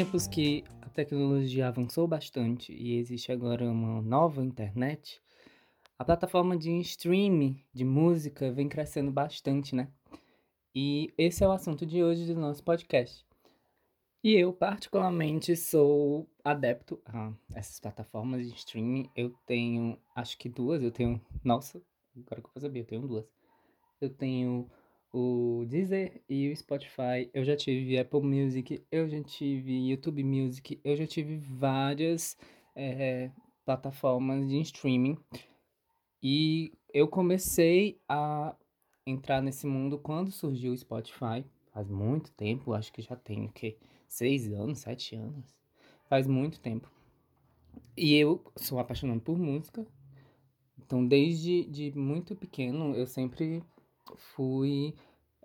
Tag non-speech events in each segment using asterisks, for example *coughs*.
tempos que a tecnologia avançou bastante e existe agora uma nova internet, a plataforma de streaming de música vem crescendo bastante, né? E esse é o assunto de hoje do nosso podcast. E eu, particularmente, sou adepto a essas plataformas de streaming. Eu tenho, acho que duas. Eu tenho, nossa, agora que eu vou saber, eu tenho duas. Eu tenho o Deezer e o Spotify. Eu já tive Apple Music, eu já tive YouTube Music, eu já tive várias é, plataformas de streaming. E eu comecei a entrar nesse mundo quando surgiu o Spotify. Faz muito tempo, acho que já tem o quê? Seis anos, sete anos. Faz muito tempo. E eu sou apaixonado por música. Então, desde de muito pequeno, eu sempre fui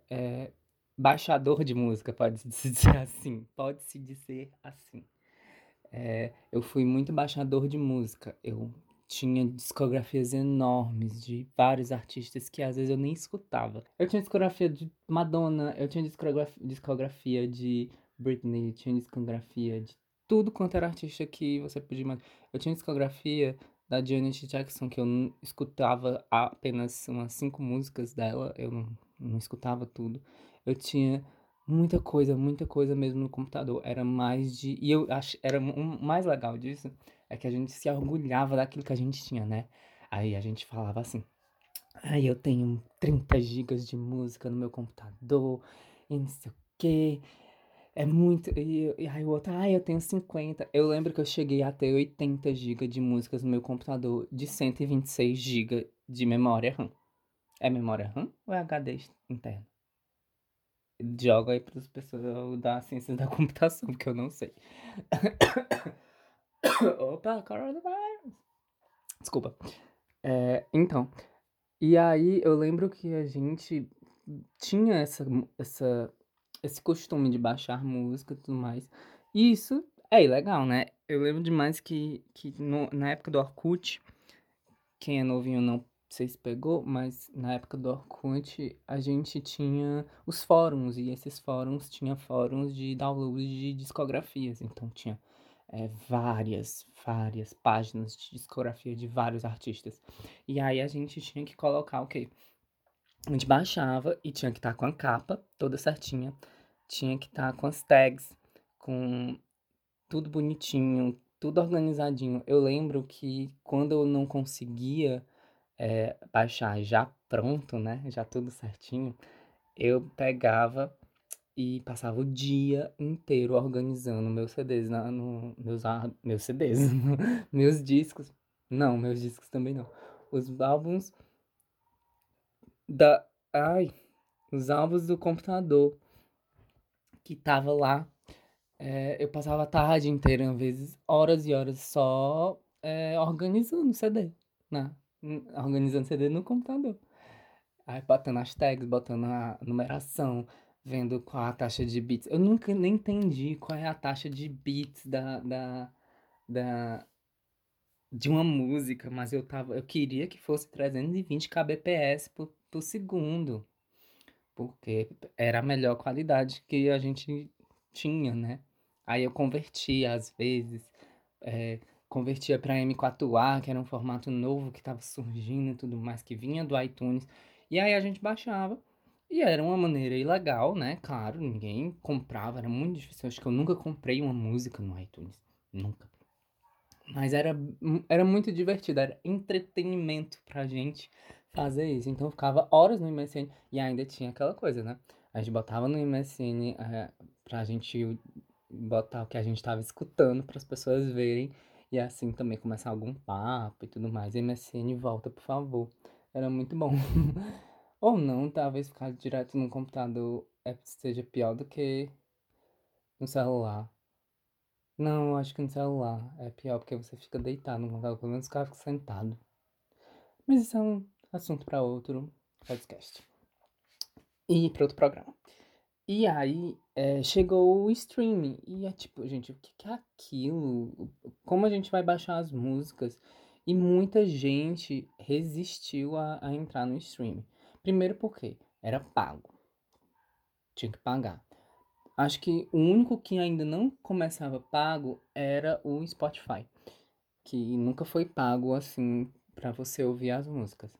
é, baixador de música, pode-se *laughs* dizer assim. Pode-se dizer assim. É, eu fui muito baixador de música. Eu tinha discografias enormes de vários artistas que às vezes eu nem escutava. Eu tinha discografia de Madonna, eu tinha discografia, discografia de Britney, eu tinha discografia de tudo quanto era artista que você podia imaginar. Eu tinha discografia da Janet Jackson, que eu escutava apenas umas cinco músicas dela, eu não, não escutava tudo. Eu tinha muita coisa, muita coisa mesmo no computador. Era mais de. E eu acho. Era o mais legal disso é que a gente se orgulhava daquilo que a gente tinha, né? Aí a gente falava assim. Aí eu tenho 30 gigas de música no meu computador, e não sei o quê. É muito. E, aí o outro, ah, eu tenho 50. Eu lembro que eu cheguei a ter 80 GB de músicas no meu computador de 126 GB de memória RAM. É memória RAM ou é HD interno? Joga aí para as pessoas da ciência da computação, porque eu não sei. *coughs* Opa, coronavirus. Desculpa. É, então, e aí eu lembro que a gente tinha essa, essa esse costume de baixar música e tudo mais. E isso é ilegal, né? Eu lembro demais que, que no, na época do Orkut, quem é novinho não se pegou, mas na época do Orkut a gente tinha os fóruns, e esses fóruns tinha fóruns de download de discografias, então tinha é, várias, várias páginas de discografia de vários artistas. E aí a gente tinha que colocar o quê? A gente baixava e tinha que estar com a capa toda certinha tinha que estar tá com as tags, com tudo bonitinho, tudo organizadinho. Eu lembro que quando eu não conseguia é, baixar já pronto, né? Já tudo certinho, eu pegava e passava o dia inteiro organizando meus CDs, na, no, meus, meus CDs, *laughs* meus discos. Não, meus discos também não. Os álbuns da. Ai, os álbuns do computador que tava lá. É, eu passava a tarde inteira, às vezes, horas e horas só é, organizando CD, né? Organizando CD no computador. Aí botando as tags, botando a numeração, vendo qual a taxa de bits. Eu nunca nem entendi qual é a taxa de bits da, da, da de uma música, mas eu tava, eu queria que fosse 320 kbps por, por segundo porque era a melhor qualidade que a gente tinha, né? Aí eu convertia às vezes, é, convertia para M4A, que era um formato novo que estava surgindo e tudo mais, que vinha do iTunes. E aí a gente baixava. E era uma maneira ilegal, né? Claro, ninguém comprava, era muito difícil. Acho que eu nunca comprei uma música no iTunes. Nunca. Mas era, era muito divertido, era entretenimento pra gente fazer isso. Então eu ficava horas no MSN e ainda tinha aquela coisa, né? A gente botava no MSN é, pra gente botar o que a gente tava escutando para as pessoas verem e assim também começar algum papo e tudo mais. MSN volta, por favor. Era muito bom. *laughs* Ou não, talvez ficar direto no computador é, seja pior do que no celular. Não, acho que no celular é pior porque você fica deitado no computador, pelo menos o cara fica sentado. Mas isso é um assunto para outro podcast. E para outro programa. E aí é, chegou o streaming. E é tipo, gente, o que, é aquilo? Como a gente vai baixar as músicas? E muita gente resistiu a, a entrar no streaming. Primeiro porque era pago. Tinha que pagar. acho que o único que ainda não começava pago era o Spotify, que nunca foi pago assim para você ouvir as músicas.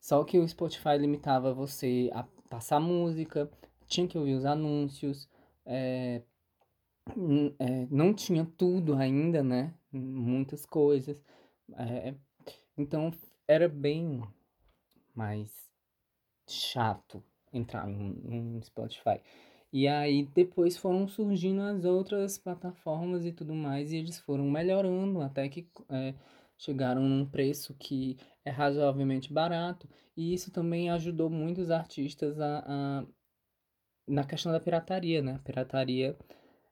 Só que o Spotify limitava você a passar música, tinha que ouvir os anúncios, é, é, não tinha tudo ainda, né? Muitas coisas. É, então era bem mais chato entrar no, Spotify. E aí depois foram surgindo as outras plataformas e tudo mais, e eles foram melhorando até que é, chegaram num preço que é razoavelmente barato. E isso também ajudou muitos artistas a, a na questão da pirataria, né? A pirataria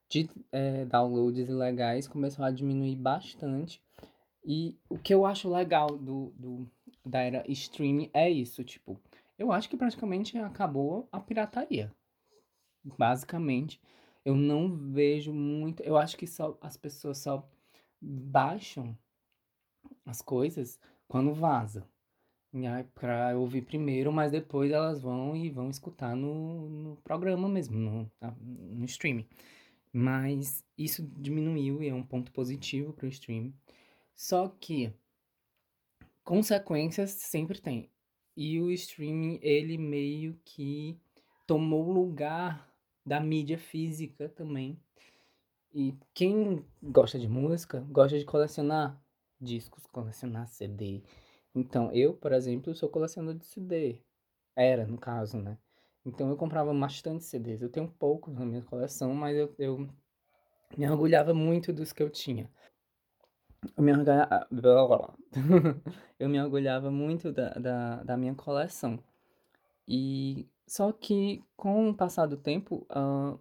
de é, downloads ilegais começou a diminuir bastante. E o que eu acho legal do, do, da era streaming é isso, tipo, eu acho que praticamente acabou a pirataria basicamente, eu não vejo muito. Eu acho que só as pessoas só baixam as coisas quando vaza. Pra ouvir primeiro, mas depois elas vão e vão escutar no, no programa mesmo, no, no streaming. Mas isso diminuiu e é um ponto positivo para o streaming. Só que consequências sempre tem. E o streaming, ele meio que tomou lugar da mídia física também. E quem gosta de música, gosta de colecionar discos, colecionar CD. Então, eu, por exemplo, sou colecionador de CD. Era, no caso, né? Então, eu comprava bastante CDs. Eu tenho poucos na minha coleção, mas eu, eu me orgulhava muito dos que eu tinha. Eu me orgulhava, *laughs* eu me orgulhava muito da, da, da minha coleção. E só que com o passar do tempo, uh,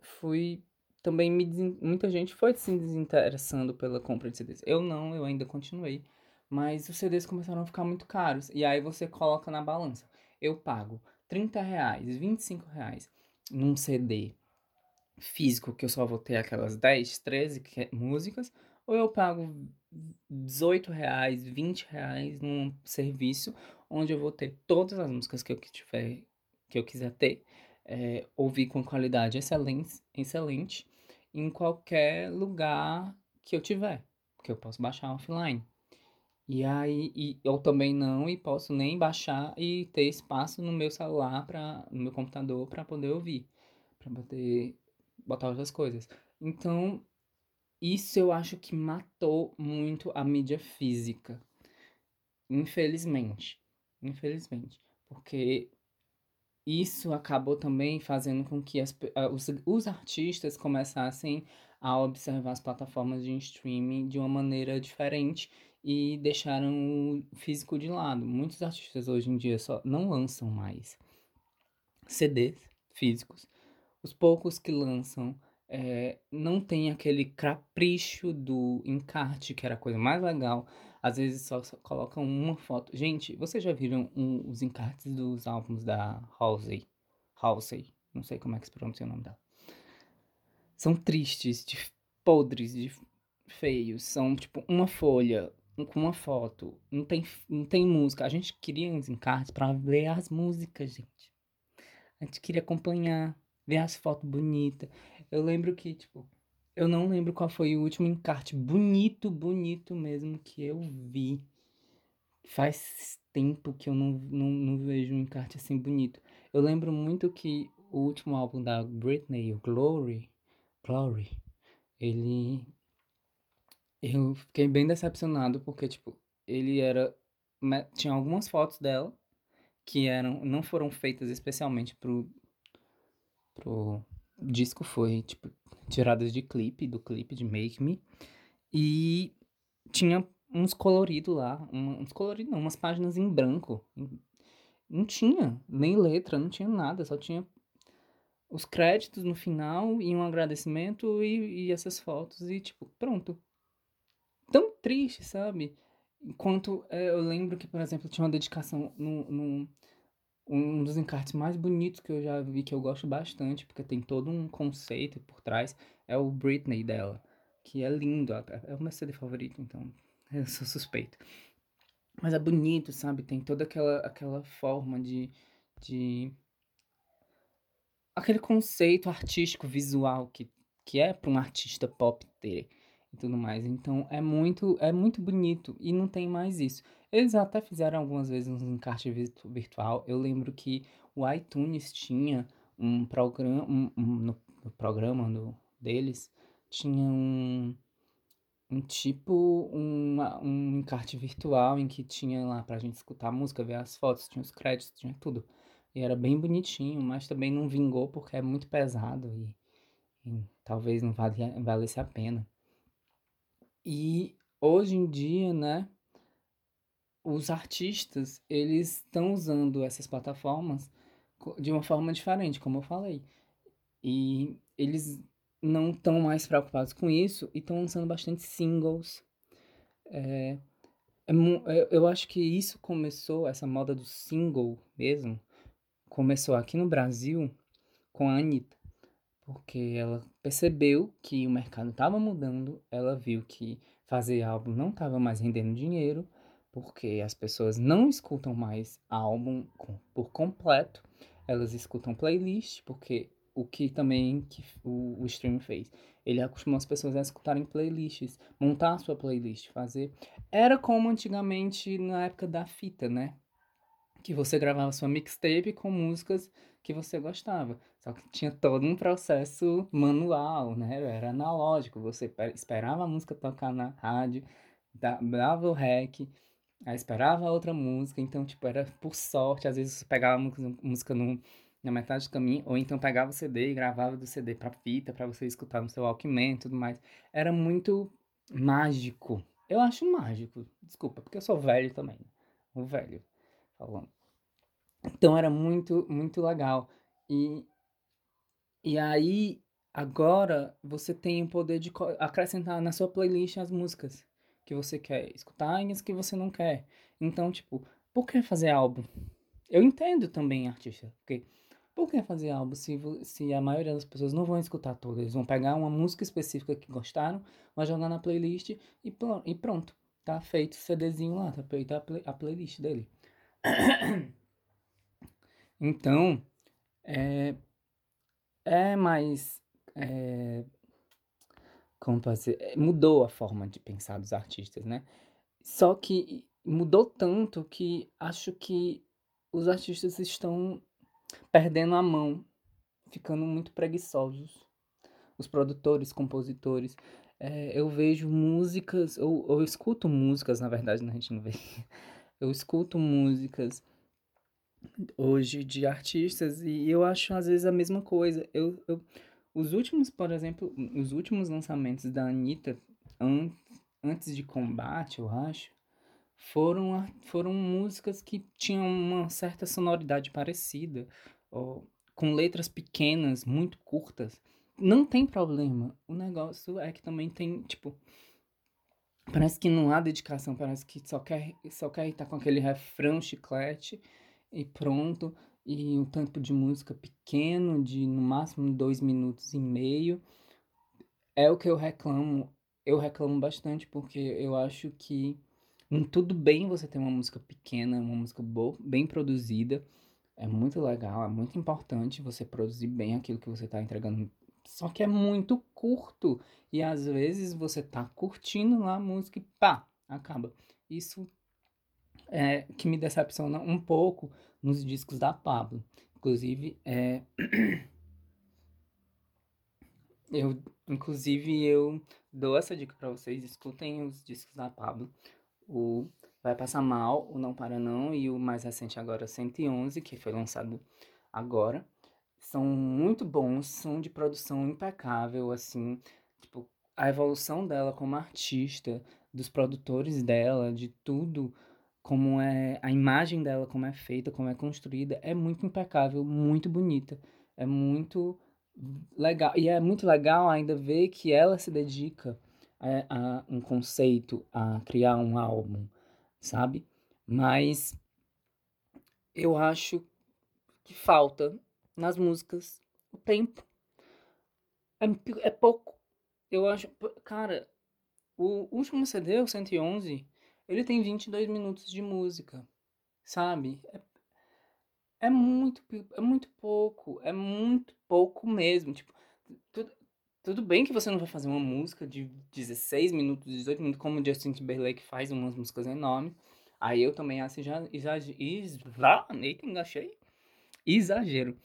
fui também me muita gente foi se desinteressando pela compra de CDs. Eu não, eu ainda continuei, mas os CDs começaram a ficar muito caros. E aí você coloca na balança. Eu pago 30 reais, 25 reais num CD físico que eu só vou ter aquelas 10, 13 músicas, ou eu pago 18 reais, 20 reais num serviço onde eu vou ter todas as músicas que eu tiver que eu quiser ter, é, ouvir com qualidade excelente, excelente em qualquer lugar que eu tiver, que eu posso baixar offline. E aí, e, eu também não, e posso nem baixar e ter espaço no meu celular, pra, no meu computador, para poder ouvir, para poder botar outras coisas. Então, isso eu acho que matou muito a mídia física. Infelizmente. Infelizmente. Porque isso acabou também fazendo com que as, os, os artistas começassem a observar as plataformas de streaming de uma maneira diferente e deixaram o físico de lado. Muitos artistas hoje em dia só não lançam mais CDs físicos. Os poucos que lançam é, não tem aquele capricho do encarte, que era a coisa mais legal. Às vezes só, só colocam uma foto. Gente, vocês já viram um, os encartes dos álbuns da Halsey? Halsey, não sei como é que se pronuncia o nome dela. São tristes, de podres, de feios. São tipo uma folha com uma foto. Não tem, não tem música. A gente queria uns encartes para ler as músicas, gente. A gente queria acompanhar, ver as fotos bonitas. Eu lembro que, tipo, eu não lembro qual foi o último encarte bonito, bonito mesmo que eu vi. Faz tempo que eu não, não, não vejo um encarte assim bonito. Eu lembro muito que o último álbum da Britney, o Glory, Glory, ele. Eu fiquei bem decepcionado porque, tipo, ele era. Tinha algumas fotos dela que eram não foram feitas especialmente pro, pro disco foi, tipo, tiradas de clipe, do clipe de Make Me. E tinha uns coloridos lá, uns coloridos não, umas páginas em branco. Não tinha nem letra, não tinha nada, só tinha os créditos no final e um agradecimento e, e essas fotos e tipo, pronto. Tão triste, sabe? Enquanto é, eu lembro que, por exemplo, tinha uma dedicação no, um dos encartes mais bonitos que eu já vi, que eu gosto bastante, porque tem todo um conceito por trás, é o Britney dela, que é lindo, é o meu CD favorito, então *laughs* eu sou suspeito. Mas é bonito, sabe? Tem toda aquela, aquela forma de, de aquele conceito artístico, visual que, que é para um artista pop ter e tudo mais. Então é muito, é muito bonito e não tem mais isso. Eles até fizeram algumas vezes um encarte virtu virtual. Eu lembro que o iTunes tinha um programa, um, um, no, no, programa do, deles, tinha um, um tipo, um, um encarte virtual em que tinha lá pra gente escutar a música, ver as fotos, tinha os créditos, tinha tudo. E era bem bonitinho, mas também não vingou porque é muito pesado e, e talvez não valia, valesse a pena. E hoje em dia, né, os artistas, eles estão usando essas plataformas de uma forma diferente, como eu falei. E eles não estão mais preocupados com isso e estão lançando bastante singles. É, é, eu acho que isso começou, essa moda do single mesmo, começou aqui no Brasil com a Anitta. Porque ela percebeu que o mercado estava mudando, ela viu que fazer álbum não estava mais rendendo dinheiro, porque as pessoas não escutam mais álbum por completo, elas escutam playlist, porque o que também que o, o stream fez. Ele acostumou as pessoas a escutarem playlists, montar a sua playlist, fazer. Era como antigamente na época da fita, né? Que você gravava sua mixtape com músicas que você gostava. Só que tinha todo um processo manual, né? Era analógico. Você esperava a música tocar na rádio, dava o rec, aí esperava outra música. Então, tipo, era por sorte. Às vezes pegava música no na metade do caminho, ou então pegava o CD e gravava do CD pra fita, para você escutar no seu Walkman e tudo mais. Era muito mágico. Eu acho mágico, desculpa, porque eu sou velho também. O velho falando. Então era muito, muito legal. E, e aí, agora, você tem o poder de acrescentar na sua playlist as músicas que você quer escutar e as que você não quer. Então, tipo, por que fazer álbum? Eu entendo também artista, porque por que fazer álbum se, se a maioria das pessoas não vão escutar todas? Eles vão pegar uma música específica que gostaram, vão jogar na playlist e, e pronto. Tá feito o CDzinho lá, tá feita a, play, a playlist dele. *coughs* então, é, é mais. É, como? É, mudou a forma de pensar dos artistas, né? Só que mudou tanto que acho que os artistas estão perdendo a mão, ficando muito preguiçosos. Os produtores, compositores. É, eu vejo músicas, eu, eu escuto músicas, na verdade, né, a gente não vê. *laughs* Eu escuto músicas hoje de artistas e eu acho às vezes a mesma coisa. Eu, eu, os últimos, por exemplo, os últimos lançamentos da Anitta, an, antes de Combate, eu acho, foram, foram músicas que tinham uma certa sonoridade parecida, ó, com letras pequenas, muito curtas. Não tem problema. O negócio é que também tem, tipo. Parece que não há dedicação, parece que só quer, só quer estar com aquele refrão chiclete e pronto. E um tempo de música pequeno, de no máximo dois minutos e meio. É o que eu reclamo. Eu reclamo bastante porque eu acho que tudo bem você ter uma música pequena, uma música boa, bem produzida. É muito legal, é muito importante você produzir bem aquilo que você está entregando. Só que é muito curto. E às vezes você tá curtindo lá a música e pá, acaba. Isso é que me decepciona um pouco nos discos da Pablo. Inclusive, é... *clears throat* eu, inclusive, eu dou essa dica para vocês, escutem os discos da Pablo o Vai Passar Mal, o Não Para Não e o mais recente agora, 111, que foi lançado agora. São muito bons, são de produção impecável, assim, tipo, a evolução dela como artista, dos produtores dela, de tudo, como é a imagem dela, como é feita, como é construída, é muito impecável, muito bonita, é muito legal. E é muito legal ainda ver que ela se dedica a, a um conceito, a criar um álbum, sabe? Mas eu acho que falta nas músicas o tempo. É, é pouco. Eu acho. Cara, o último CD, o 111, ele tem 22 minutos de música, sabe? É, É muito é muito pouco, é muito pouco mesmo, tipo, tudo tudo bem que você não vai fazer uma música de 16 minutos, 18 minutos, como o Justin Timberlake faz umas músicas enormes. Aí eu também acho já exagero, engaixei. Exagero.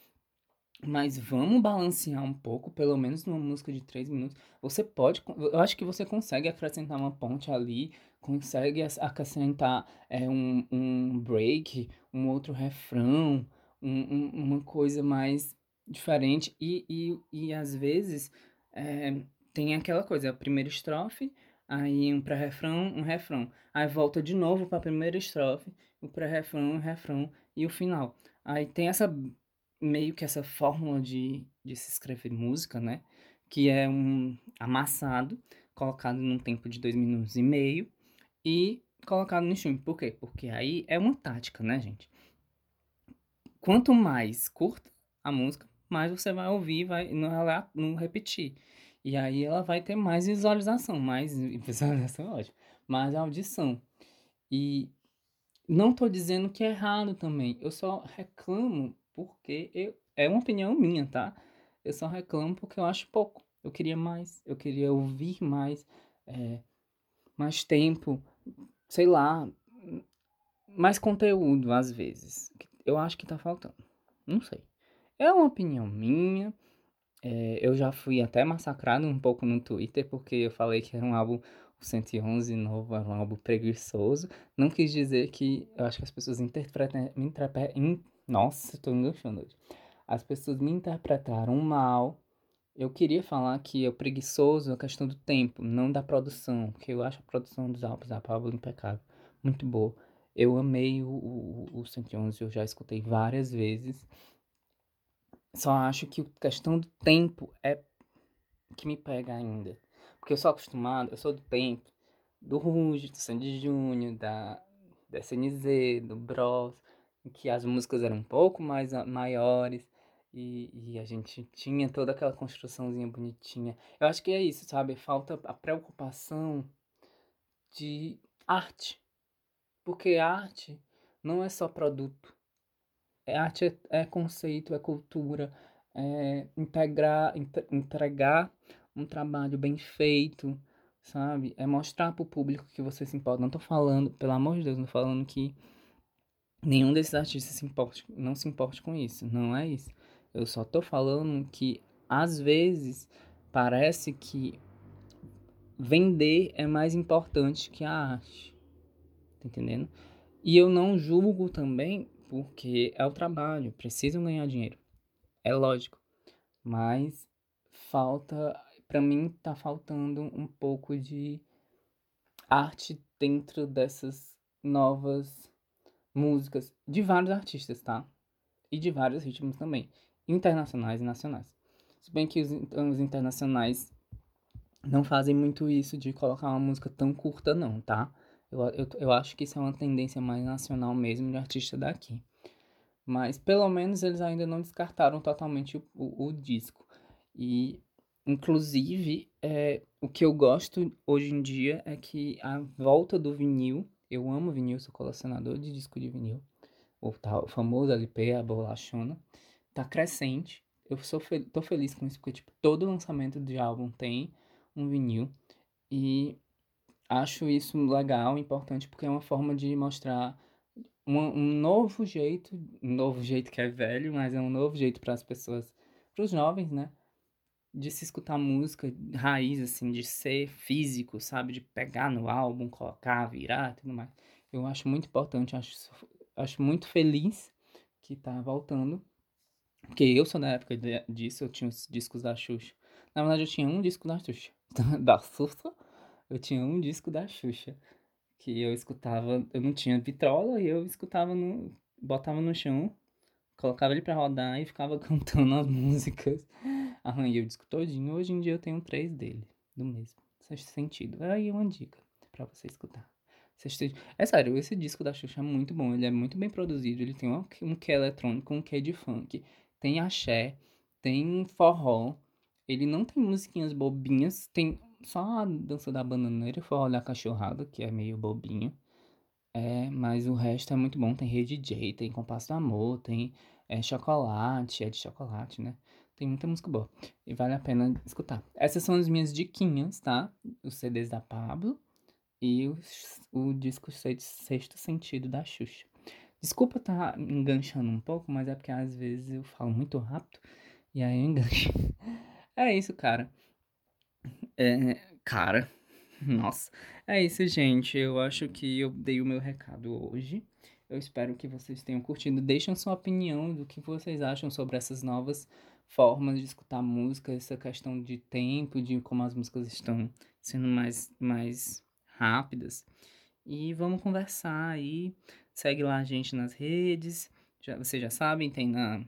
Mas vamos balancear um pouco, pelo menos numa música de 3 minutos. Você pode, eu acho que você consegue acrescentar uma ponte ali, consegue acrescentar é, um, um break, um outro refrão, um, um, uma coisa mais diferente. E, e, e às vezes é, tem aquela coisa, a primeira estrofe, aí um pré-refrão, um refrão. Aí volta de novo para a primeira estrofe, o pré-refrão, o refrão e o final. Aí tem essa meio que essa fórmula de, de se escrever música, né? Que é um amassado, colocado num tempo de dois minutos e meio e colocado no stream. Por quê? Porque aí é uma tática, né, gente? Quanto mais curta a música, mais você vai ouvir, vai não, não repetir. E aí ela vai ter mais visualização, mais *laughs* visualização, é ótimo, mais audição. E não tô dizendo que é errado também. Eu só reclamo porque eu, é uma opinião minha, tá? Eu só reclamo porque eu acho pouco. Eu queria mais, eu queria ouvir mais, é, mais tempo, sei lá, mais conteúdo às vezes. Eu acho que tá faltando. Não sei. É uma opinião minha. É, eu já fui até massacrado um pouco no Twitter porque eu falei que era um álbum o 111 novo, era um álbum preguiçoso. Não quis dizer que eu acho que as pessoas interpretam, interpretam nossa, tô enganchando hoje. As pessoas me interpretaram mal. Eu queria falar que é preguiçoso a questão do tempo, não da produção, porque eu acho a produção dos álbuns da Pablo impecável, muito boa. Eu amei o, o, o 111, eu já escutei várias vezes. Só acho que a questão do tempo é que me pega ainda. Porque eu sou acostumado, eu sou do tempo do Ruge, do Sandy Júnior, da, da SNZ, do Bros que as músicas eram um pouco mais maiores e, e a gente tinha toda aquela construçãozinha bonitinha. Eu acho que é isso, sabe? Falta a preocupação de arte. Porque arte não é só produto. É arte é, é conceito, é cultura, é integrar, entregar um trabalho bem feito, sabe? É mostrar para o público que você se importa. Não tô falando, pelo amor de Deus, não tô falando que nenhum desses artistas se importe, não se importe com isso. Não é isso. Eu só tô falando que às vezes parece que vender é mais importante que a arte. Tá entendendo? E eu não julgo também porque é o trabalho, precisam ganhar dinheiro. É lógico. Mas falta, para mim tá faltando um pouco de arte dentro dessas novas músicas de vários artistas, tá? E de vários ritmos também, internacionais e nacionais. Se bem que os, os internacionais não fazem muito isso de colocar uma música tão curta, não, tá? Eu, eu, eu acho que isso é uma tendência mais nacional mesmo de artista daqui. Mas pelo menos eles ainda não descartaram totalmente o, o, o disco. E, inclusive, é, o que eu gosto hoje em dia é que a volta do vinil eu amo vinil, sou colecionador de disco de vinil. O, famoso LP, a bolachona. Tá crescente. Eu sou tô feliz com isso, porque tipo, todo lançamento de álbum tem um vinil. E acho isso legal, importante, porque é uma forma de mostrar um, um novo jeito, um novo jeito que é velho, mas é um novo jeito para as pessoas, para os jovens, né? De se escutar música raiz, assim, de ser físico, sabe? De pegar no álbum, colocar, virar tudo mais. Eu acho muito importante, acho, acho muito feliz que tá voltando. Porque eu sou da época disso, eu tinha os discos da Xuxa. Na verdade, eu tinha um disco da Xuxa. *laughs* da Xuxa, eu tinha um disco da Xuxa. Que eu escutava, eu não tinha vitrola e eu escutava no. botava no chão, colocava ele pra rodar e ficava *laughs* cantando as músicas *laughs* arranhei o disco todinho. Hoje em dia eu tenho três dele, do mesmo. Sentido. Aí uma dica para você escutar. É sério, esse disco da Xuxa é muito bom. Ele é muito bem produzido. Ele tem um, que é eletrônico, um que é de funk. Tem axé, tem forró. Ele não tem musiquinhas bobinhas. Tem só a dança da bananeira e forró da cachorrada, que é meio bobinho. É, mas o resto é muito bom. Tem Rei DJ, tem Compasso do Amor, tem é chocolate, é de chocolate, né? Tem muita música boa e vale a pena escutar. Essas são as minhas diquinhas, tá? Os CDs da Pablo e o disco Sexto Sentido da Xuxa. Desculpa estar tá enganchando um pouco, mas é porque às vezes eu falo muito rápido e aí eu engancho. *laughs* É isso, cara. É, cara, *laughs* nossa. É isso, gente. Eu acho que eu dei o meu recado hoje. Eu espero que vocês tenham curtido. Deixem sua opinião do que vocês acham sobre essas novas formas de escutar música, essa questão de tempo, de como as músicas estão sendo mais, mais rápidas. E vamos conversar aí. Segue lá a gente nas redes. Já, vocês já sabem, tem na,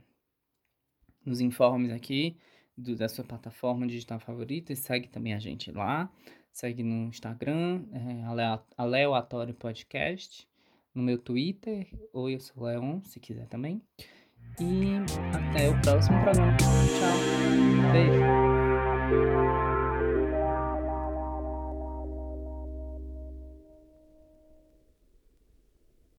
nos informes aqui do, da sua plataforma digital favorita. E segue também a gente lá. Segue no Instagram, é, Aleatório Podcast no meu Twitter, ou eu sou Leon, se quiser também. E até o próximo programa. Tchau. Beijo.